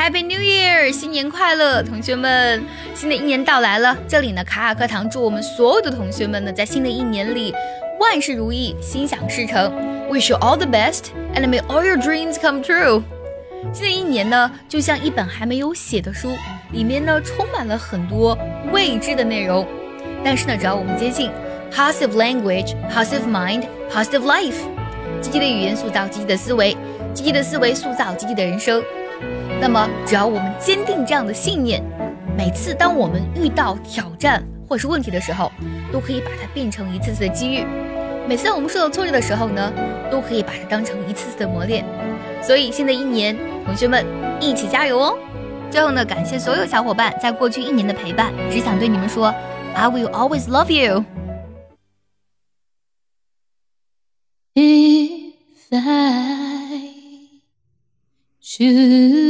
Happy New Year，新年快乐，同学们！新的一年到来了，这里呢，卡卡课堂祝我们所有的同学们呢，在新的一年里万事如意，心想事成。Wish you all the best and may all your dreams come true。新的一年呢，就像一本还没有写的书，里面呢充满了很多未知的内容。但是呢，只要我们坚信 positive language, positive mind, positive life，积极的语言塑造积极的思维，积极的思维塑造积极的人生。那么，只要我们坚定这样的信念，每次当我们遇到挑战或是问题的时候，都可以把它变成一次次的机遇；每次我们受到挫折的时候呢，都可以把它当成一次次的磨练。所以，新的一年，同学们一起加油哦！最后呢，感谢所有小伙伴在过去一年的陪伴，只想对你们说，I will always love you。If I should